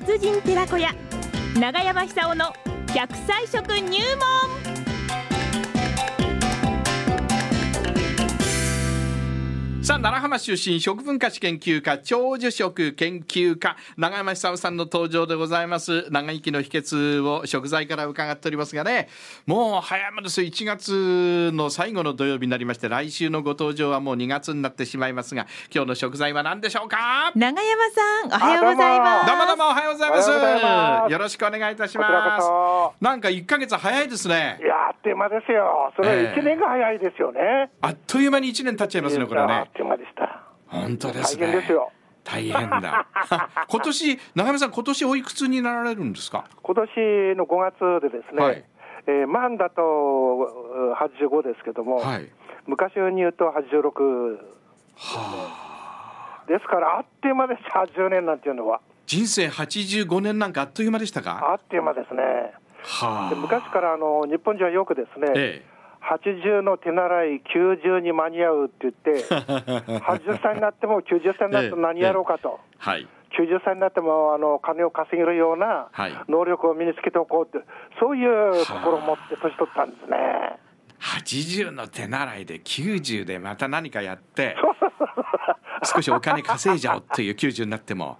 達人寺子屋長山久夫の100歳食入門。さあ奈良浜出身食文化史研究家長寿食研究家長山久夫さんの登場でございます。長生きの秘訣を食材から伺っておりますがねもう早いもです1月の最後の土曜日になりまして来週のご登場はもう2月になってしまいますが今日の食材は何でしょうか？長山さんおはようございます。どうも。どうもおはようございます。おはようございます。よろしくお願いいたします。こなんか1ヶ月早いですね。いやあっという間ですよ、それええ1年が早いですよね、あっという間に1年経っちゃいますねこれねいやあっという間でした、本当ですね。大変ですよ、大変だ。今年長山さん今年おいくつになられるんですか？今年の5月でですね、はい。えー満だとう85ですけども、はい。昔に言うと86ですから、あっという間です、80年なんていうのは、人生85年なんかあっという間でしたか？あっという間ですね、はで昔からあの日本人はよくですね、え80の手習い、90に間に合うって言って、80歳になっても90歳になっても何やろうかと。えはい。90歳になってもあの金を稼げるようなはい。能力を身につけておこうって、そういうところを持って年取ったんですね。80の手習いで90でまた何かやって少しお金稼いじゃおうっていう90になっても。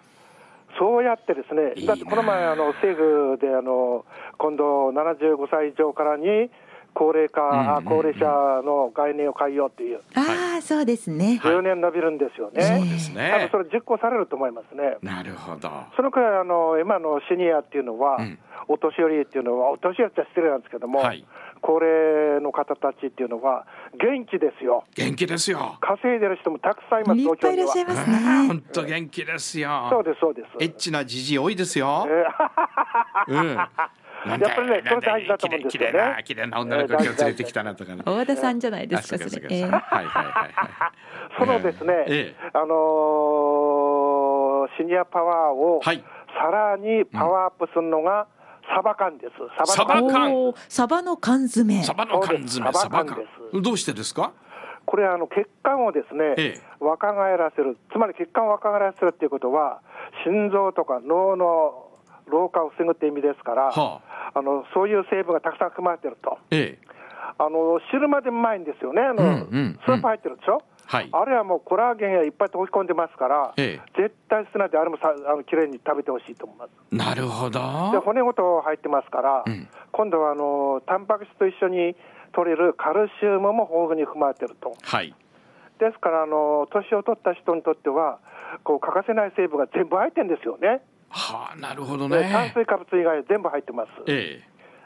そうやってですね、だってこの前、あの政府であの今度、75歳以上からに高齢化、うんうんうん。高齢者の概念を変えようっていう、ああそうですね。はい。10年伸びるんですよね、そうです多分ねそれ、実行されると思いますね。なるほど。そのくらいあの今のシニアっていうのは、うん。お年寄りっていうのは、お年寄りって失礼なんですけども、はい。高齢の方たちっていうのは、元気ですよ。元気ですよ。稼いでる人もたくさんいます、いっぱいいらっしゃい東ますね。本当元気ですよ。そうです、そうです。エッチなじじい多いですよ。えうんややっぱりねそれ大事だと思うんですよね。綺麗な女の子今日連れてきたなとかね。大田さんじゃないであすか。それええはいはいはいはい。ーそのですね、ええ。あのーシニアパワーをはい。さらにパワーアップするのが、サバ缶です。サバ缶。サバの缶詰。サバの缶詰。サバ缶です。どうしてですか？これあの血管をですね、ええ。若返らせる、つまり血管を若返らせるっていうことは、心臓とか脳の老化を防ぐって意味ですから、はあのそういう成分がたくさん含まれてると。ええ。あの知るまでうまいんですよね、あのうんうんスーパー入ってるでしょ、はい。あれはもうコラーゲンがいっぱい溶け込んでますから、え絶対捨てないで、あれもさあのきれいに食べてほしいと思います。なるほど。で、骨ごと入ってますから、うん。今度はあのタンパク質と一緒に取れるカルシウムも豊富に含まれてると。はい。ですから、あの年を取った人にとっては、こう欠かせない成分が全部入ってるんですよね。はあなるほどで炭ね水化物以外全部入ってます。え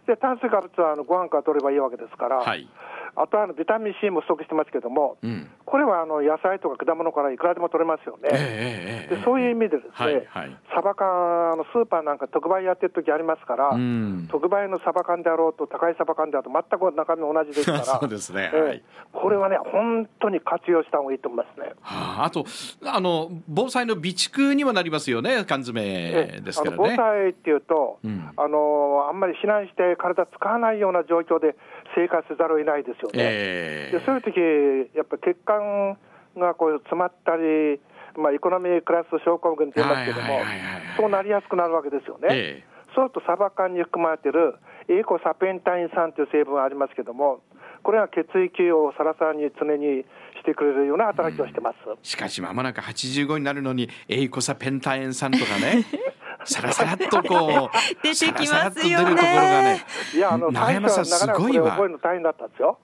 で炭水化物はあのご飯から取ればいいわけですから、えはい。あとはあのビタミン C も不足してますけども、うんこれはあの野菜とか果物からいくらでも取れますよね。ええええええでそういう意味でですね、はいはいサバ缶、あのスーパーなんか特売やってる時ありますから、うん特売のサバ缶であろうと、高いサバ缶であろうと、全く中身同じですから、そうですねええはいこれはね、本当に活用した方がいいと思いますね。はあ、あとあの防災の備蓄にもなりますよね缶詰ですからね。災っていうと、うんあのあんまり避難して体使わないような状況で生活せざるを得ないですよね。ええでそういう時やっぱ血管がこう詰まったり、まあ、エコノミークラス症候群って言いますけどもそうなりやすくなるわけですよね。ええそうするとサバ缶に含まれているエコサペンタイン酸という成分がありますけども、これが血液をサラサラに常にしてくれるような働きをしてます。しかしまもなく85になるのにエイコサペンタエン酸とかねさらさらっとこう出てきますよねねいや、あの最長山さんすごいわ覚えるの大変だったんですよ。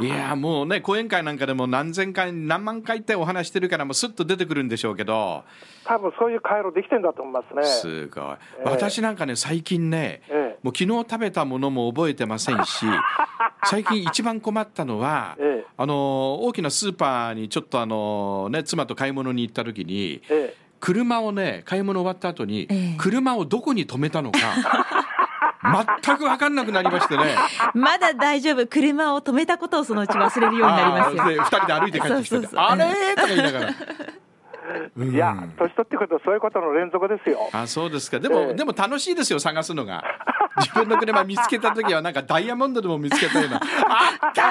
いやもうね講演会なんかでも何千回何万回ってお話してるからもうスッと出てくるんでしょうけど。多分そういう回路できてんだと思いますね。すごい、ええ。私なんかね最近ね、ええ。もう昨日食べたものも覚えてませんし 最近一番困ったのは、ええ。あの大きなスーパーにちょっとあの、ね、妻と買い物に行った時にええ。車をね買い物終わった後に、ええ。車をどこに止めたのか全く分かんなくなりましてね。まだ大丈夫。車を止めたことをそのうち忘れるようになりますよ。人で歩いて帰ってきて。あれ？ーとか言いながら。うん。いや、年取ってくるとそういうことの連続ですよ。あそうですか。でも、ええ。でも楽しいですよ探すのが。自分の車見つけた時はなんかダイヤモンドでも見つけたような「あった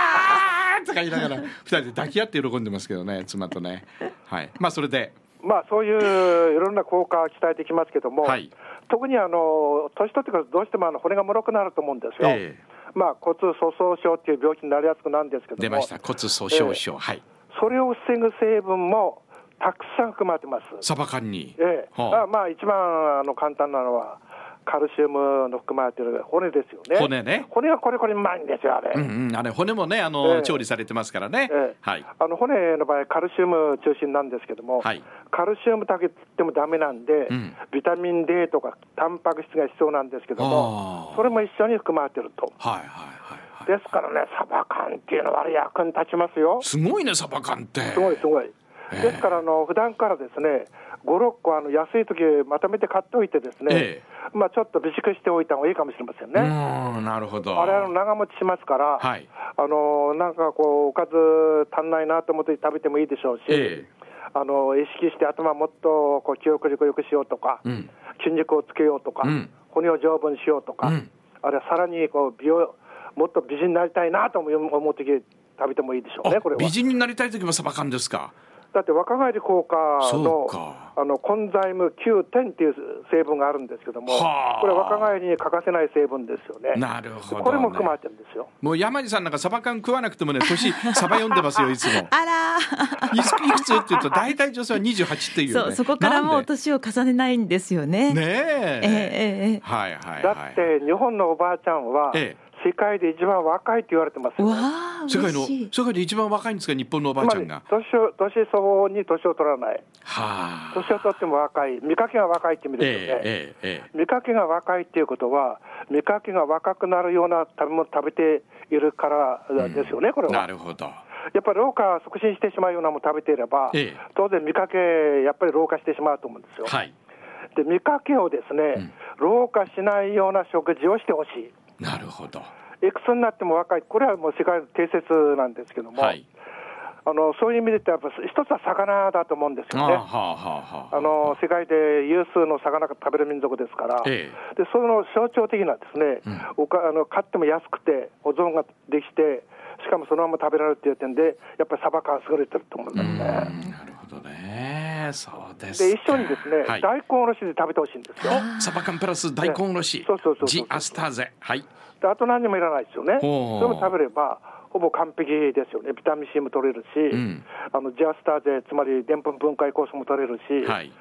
ー!」とか言いながら二人で抱き合って喜んでますけどね妻とね。はい。まあそれで。まあ、そういういろんな効果が期待できますけども、はい特にあの年取ってからどうしてもあの骨が脆くなると思うんですよ。えまあ、骨粗鬆症っていう病気になりやすくなるんですけども、出ました。骨粗鬆症、はい。それを防ぐ成分もたくさん含まれてます。サバ缶に、ええ。はあ。あまあ、一番あの簡単なのは、カルシウムの含まれてる骨ですよね。骨ね骨がこれこれうまいんですよ、あれ。うんうん、あれ骨もねあの、ええ調理されてますからね、ええはいあの骨の場合、カルシウム中心なんですけども、はいカルシウムだけ取ってもダメなんで、うんビタミン D とかタンパク質が必要なんですけどあもー、それも一緒に含まれてると。はいはいはいはいですからね、サバ缶っていうのはあれ役に立ちますよ。すごいねサバ缶ってすごいすごい。ええですからあの普段からですね、5、6個あの安い時まとめて買っておいてですね、えまあちょっと備蓄しておいた方がいいかもしれませんうね。なるほど。あれあの長持ちしますから、はい。あのなんかこうおかず足んないなと思って食べてもいいでしょうし、えあの意識して頭もっとこう記憶力を良くしようとか、うん。筋肉をつけようとか、うん。骨を丈夫にしようとか、うん。あるいはさらにこう美容もっと美人になりたいなと思う時食べてもいいでしょうね、これは。あ美人になりたい時もサバ缶ですか？だって若返り効果のか。あのコンザイム Q10 っていう成分があるんですけども、はあ。これ、若返りに欠かせない成分ですよね。なるほどね。これも含まれてるんですよ。もう山地さんなんかサバ缶食わなくてもね年 サバ読んでますよいつも。あら。いくいくつって言うと大体女性は28っていう、ね、そうそこからもう年を重ねないんですよね。ねえ。ええええはいはいだはい。って日本のおばあちゃんは、ええ世界で一番若いって言われてますね。あ世界の。世界で一番若いんですか日本のおばあちゃんが？年を年相応に年を取らない、はあ年を取っても若い、見かけが若いって意味ですよね。えええええ見かけが若いっていうことは、見かけが若くなるような食べ物食べているからですよね、これえなは。るほどやっぱり老化促進してしまうようなものを食べていれば、ええ当然、見かけ、やっぱり老化してしまうと思うんですよ。はいで見かけをですね、老化しないような食事をしてほしい。なるほど。いくつになっても若い、これはもう世界の定説なんですけども、はい。あのそういう意味で言って、やっぱ一つは魚だと思うんですよね。あの世界で有数の魚が食べる民族ですから、えでその象徴的なですね、おかあの買っても安くて、保存ができて、しかもそのまま食べられるっていう点で、やっぱりサバ缶優れてると思いますね。ほどね。そうですでか一緒にですね、はい。大根おろしで食べてほしいんですよ。おサバ缶プラス大根おろし。そうそうそうそうジアスターゼ。はい。であと何にもいらないですよね。それも食べれば、ほぼ完璧ですよね。ビタミン C も取れるし、ん。あのジアスターゼ、つまりでんぷん分解酵素も取れるし、はい。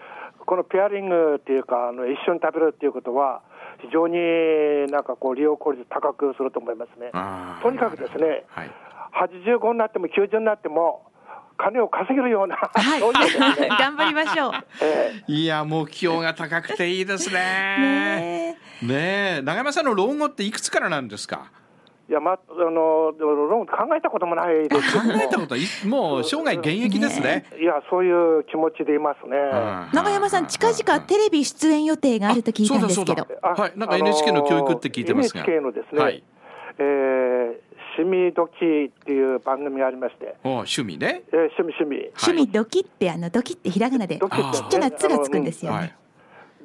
このペアリングっていうか、あの一緒に食べるっていうことは、非常になんかこう、利用効率高くすると思いますね。とにかくですね、はい。85になっても90になっても、金を稼げるような、はい。そういうですね、頑張りましょう。ええいや目標が高くていいですね。ねえ。ねえ。長山さんの老後っていくつからなんですか？いや、まあのローン考えたこともないです。け考えたことはいもう生涯現役ですね。いや、そういう気持ちでいますね。長山さん近々テレビ出演予定があると聞いたんですけど。そうだそうだ。はい。なんか NHK の教育って聞いてますが、NHK のですね、はい。えー、趣味時っていう番組がありまして、お趣味ね。えー、趣味趣味。趣味ドキってあのドキってひらがなで。ちっちゃな「つ」がつくんですよはい。ね。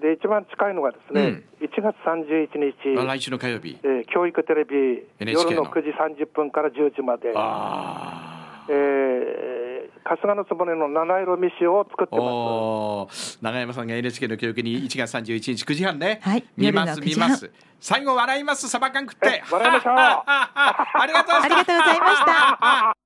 で一番近いのがですね、1月31日、あ来週の火曜日。えー教育テレビ。夜の9時30分から10時まで、あえー、春日の局の七色飯を作ってーます。長山さんが NHK の教育に1月31日9時半ね、はい見ます夜の9時半。見ます。最後笑いますサバ缶食って。え笑いましょう。ありがとうございました。